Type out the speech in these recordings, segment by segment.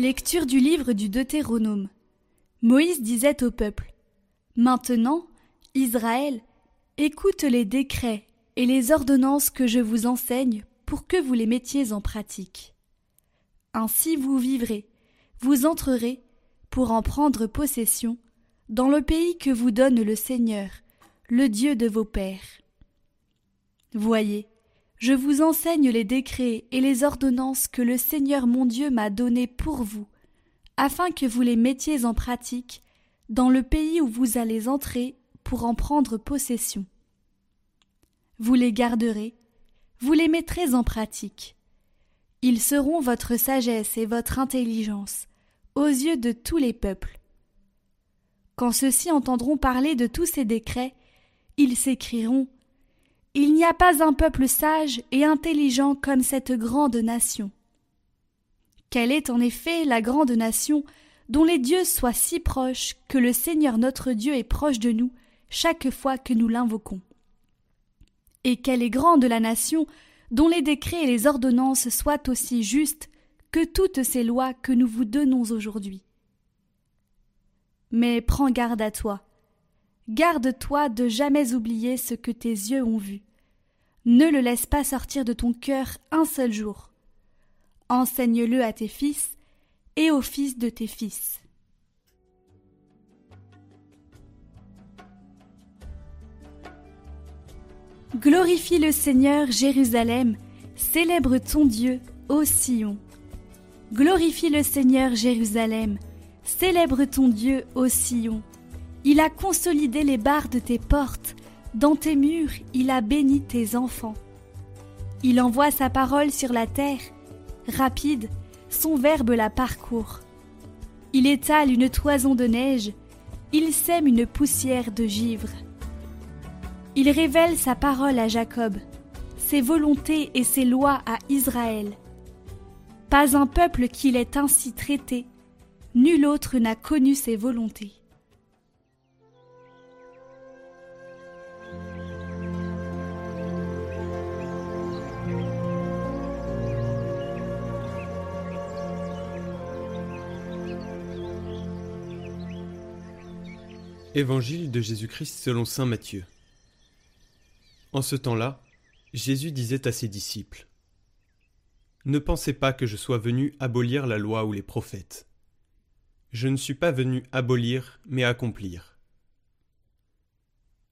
Lecture du livre du Deutéronome. Moïse disait au peuple Maintenant, Israël, écoute les décrets et les ordonnances que je vous enseigne pour que vous les mettiez en pratique. Ainsi vous vivrez, vous entrerez, pour en prendre possession, dans le pays que vous donne le Seigneur, le Dieu de vos pères. Voyez, je vous enseigne les décrets et les ordonnances que le Seigneur mon Dieu m'a donnés pour vous, afin que vous les mettiez en pratique dans le pays où vous allez entrer pour en prendre possession. Vous les garderez, vous les mettrez en pratique. Ils seront votre sagesse et votre intelligence aux yeux de tous les peuples. Quand ceux-ci entendront parler de tous ces décrets, ils s'écrieront il n'y a pas un peuple sage et intelligent comme cette grande nation. Quelle est en effet la grande nation dont les dieux soient si proches que le Seigneur notre Dieu est proche de nous chaque fois que nous l'invoquons? Et quelle est grande la nation dont les décrets et les ordonnances soient aussi justes que toutes ces lois que nous vous donnons aujourd'hui? Mais prends garde à toi, Garde-toi de jamais oublier ce que tes yeux ont vu. Ne le laisse pas sortir de ton cœur un seul jour. Enseigne-le à tes fils et aux fils de tes fils. Glorifie le Seigneur, Jérusalem, célèbre ton Dieu, ô Sion. Glorifie le Seigneur, Jérusalem, célèbre ton Dieu, ô Sion. Il a consolidé les barres de tes portes, dans tes murs il a béni tes enfants. Il envoie sa parole sur la terre, rapide, son verbe la parcourt. Il étale une toison de neige, il sème une poussière de givre. Il révèle sa parole à Jacob, ses volontés et ses lois à Israël. Pas un peuple qu'il ait ainsi traité, nul autre n'a connu ses volontés. Évangile de Jésus-Christ selon Saint Matthieu. En ce temps-là, Jésus disait à ses disciples Ne pensez pas que je sois venu abolir la loi ou les prophètes. Je ne suis pas venu abolir, mais accomplir.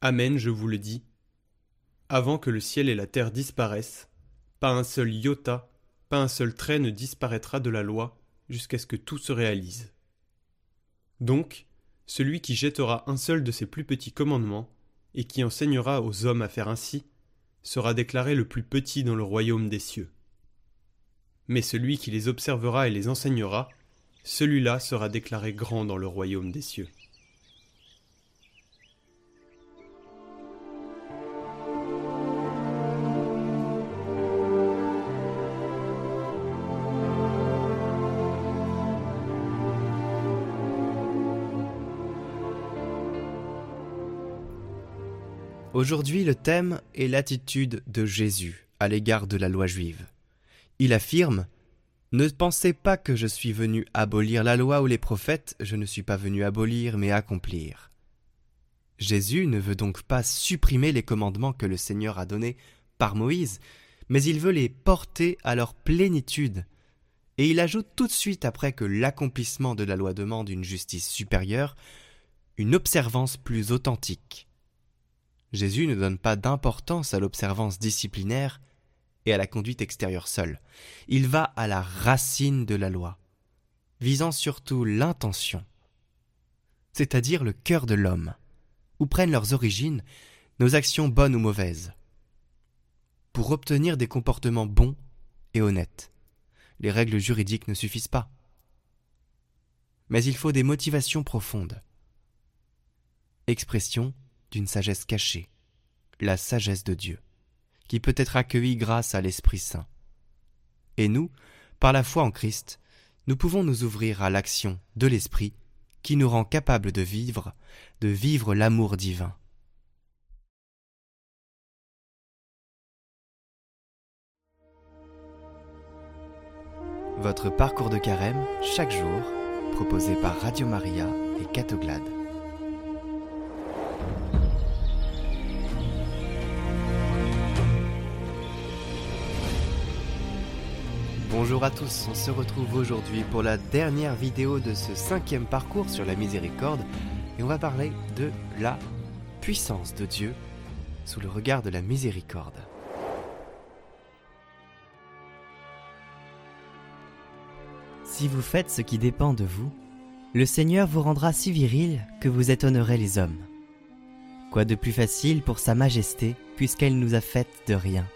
Amen, je vous le dis. Avant que le ciel et la terre disparaissent, pas un seul iota, pas un seul trait ne disparaîtra de la loi jusqu'à ce que tout se réalise. Donc, celui qui jettera un seul de ses plus petits commandements, et qui enseignera aux hommes à faire ainsi, sera déclaré le plus petit dans le royaume des cieux. Mais celui qui les observera et les enseignera, celui-là sera déclaré grand dans le royaume des cieux. Aujourd'hui, le thème est l'attitude de Jésus à l'égard de la loi juive. Il affirme Ne pensez pas que je suis venu abolir la loi ou les prophètes, je ne suis pas venu abolir mais accomplir. Jésus ne veut donc pas supprimer les commandements que le Seigneur a donnés par Moïse, mais il veut les porter à leur plénitude. Et il ajoute tout de suite après que l'accomplissement de la loi demande une justice supérieure, une observance plus authentique. Jésus ne donne pas d'importance à l'observance disciplinaire et à la conduite extérieure seule. Il va à la racine de la loi, visant surtout l'intention, c'est-à-dire le cœur de l'homme, où prennent leurs origines nos actions bonnes ou mauvaises. Pour obtenir des comportements bons et honnêtes, les règles juridiques ne suffisent pas. Mais il faut des motivations profondes. Expression d'une sagesse cachée, la sagesse de Dieu, qui peut être accueillie grâce à l'Esprit Saint. Et nous, par la foi en Christ, nous pouvons nous ouvrir à l'action de l'Esprit qui nous rend capables de vivre, de vivre l'amour divin. votre parcours de carême chaque jour, proposé par Radio Maria et Catoglade. Bonjour à tous, on se retrouve aujourd'hui pour la dernière vidéo de ce cinquième parcours sur la miséricorde et on va parler de la puissance de Dieu sous le regard de la miséricorde. Si vous faites ce qui dépend de vous, le Seigneur vous rendra si viril que vous étonnerez les hommes. Quoi de plus facile pour Sa Majesté puisqu'elle nous a fait de rien?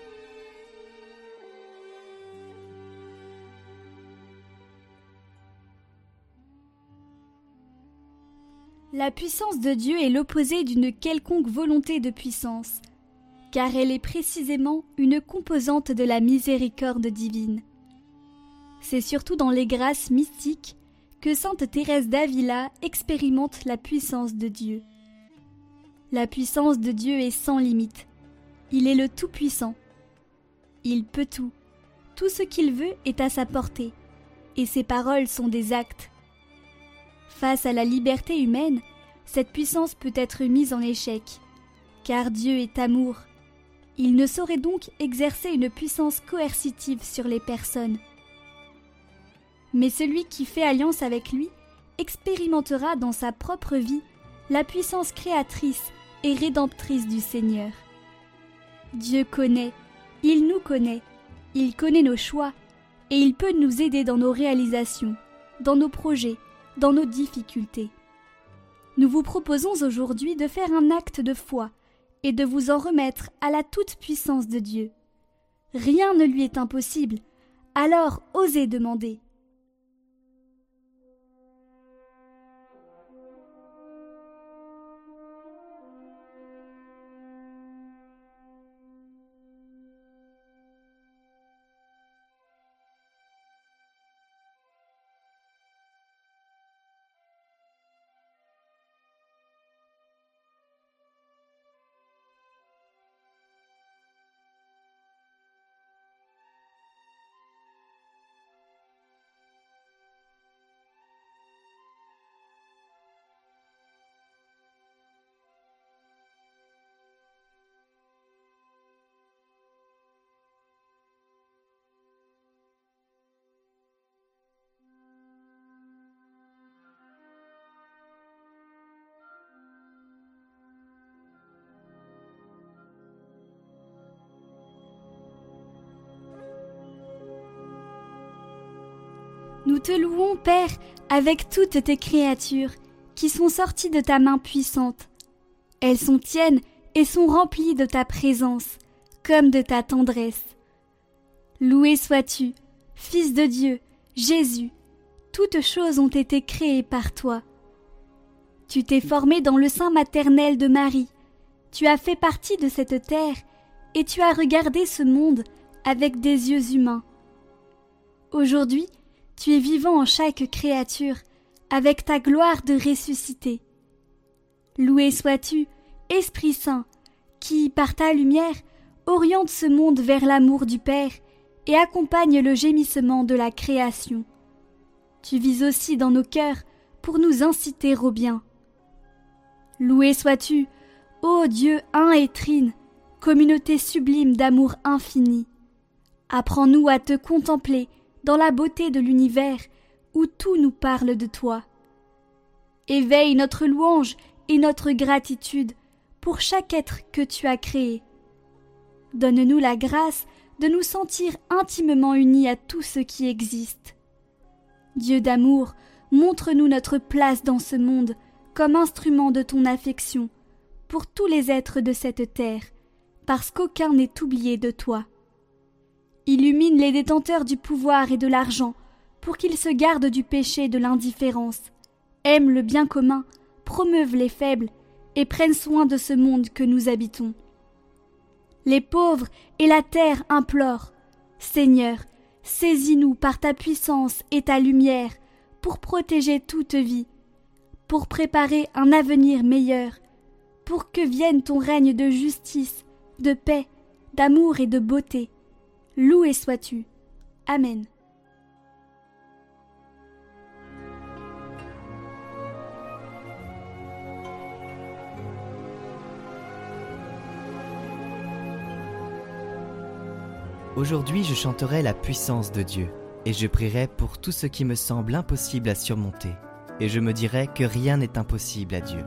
La puissance de Dieu est l'opposé d'une quelconque volonté de puissance, car elle est précisément une composante de la miséricorde divine. C'est surtout dans les grâces mystiques que sainte Thérèse d'Avila expérimente la puissance de Dieu. La puissance de Dieu est sans limite. Il est le Tout-Puissant. Il peut tout. Tout ce qu'il veut est à sa portée, et ses paroles sont des actes. Face à la liberté humaine, cette puissance peut être mise en échec, car Dieu est amour. Il ne saurait donc exercer une puissance coercitive sur les personnes. Mais celui qui fait alliance avec lui expérimentera dans sa propre vie la puissance créatrice et rédemptrice du Seigneur. Dieu connaît, il nous connaît, il connaît nos choix, et il peut nous aider dans nos réalisations, dans nos projets, dans nos difficultés. Nous vous proposons aujourd'hui de faire un acte de foi et de vous en remettre à la toute-puissance de Dieu. Rien ne lui est impossible, alors osez demander. Nous te louons, Père, avec toutes tes créatures, qui sont sorties de ta main puissante. Elles sont tiennes et sont remplies de ta présence, comme de ta tendresse. Loué sois-tu, Fils de Dieu, Jésus, toutes choses ont été créées par toi. Tu t'es formé dans le sein maternel de Marie, tu as fait partie de cette terre, et tu as regardé ce monde avec des yeux humains. Aujourd'hui, tu es vivant en chaque créature, avec ta gloire de ressuscité. Loué sois-tu, Esprit Saint, qui, par ta lumière, oriente ce monde vers l'amour du Père et accompagne le gémissement de la création. Tu vis aussi dans nos cœurs pour nous inciter au bien. Loué sois-tu, ô Dieu un et trine, communauté sublime d'amour infini. Apprends-nous à te contempler dans la beauté de l'univers où tout nous parle de toi. Éveille notre louange et notre gratitude pour chaque être que tu as créé. Donne-nous la grâce de nous sentir intimement unis à tout ce qui existe. Dieu d'amour, montre-nous notre place dans ce monde comme instrument de ton affection pour tous les êtres de cette terre, parce qu'aucun n'est oublié de toi. Illumine les détenteurs du pouvoir et de l'argent, pour qu'ils se gardent du péché et de l'indifférence, aiment le bien commun, promeuvent les faibles, et prennent soin de ce monde que nous habitons. Les pauvres et la terre implorent. Seigneur, saisis-nous par ta puissance et ta lumière pour protéger toute vie, pour préparer un avenir meilleur, pour que vienne ton règne de justice, de paix, d'amour et de beauté. Loué sois-tu. Amen. Aujourd'hui je chanterai la puissance de Dieu, et je prierai pour tout ce qui me semble impossible à surmonter, et je me dirai que rien n'est impossible à Dieu.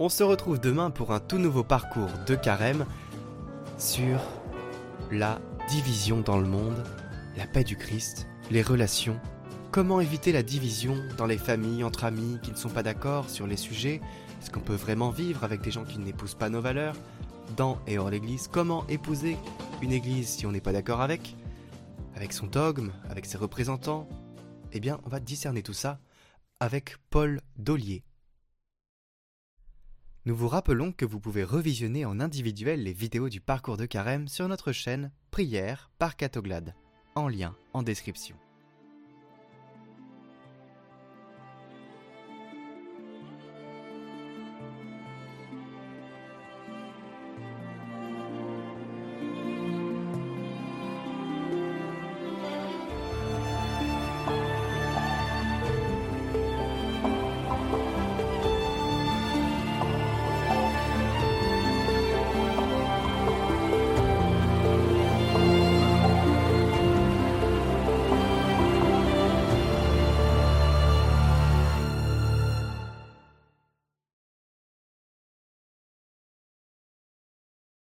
On se retrouve demain pour un tout nouveau parcours de carême sur la division dans le monde, la paix du Christ, les relations, comment éviter la division dans les familles, entre amis qui ne sont pas d'accord sur les sujets, est-ce qu'on peut vraiment vivre avec des gens qui n'épousent pas nos valeurs, dans et hors l'Église, comment épouser une Église si on n'est pas d'accord avec, avec son dogme, avec ses représentants, eh bien on va discerner tout ça avec Paul Dollier. Nous vous rappelons que vous pouvez revisionner en individuel les vidéos du parcours de carême sur notre chaîne Prière par Catoglade, en lien en description.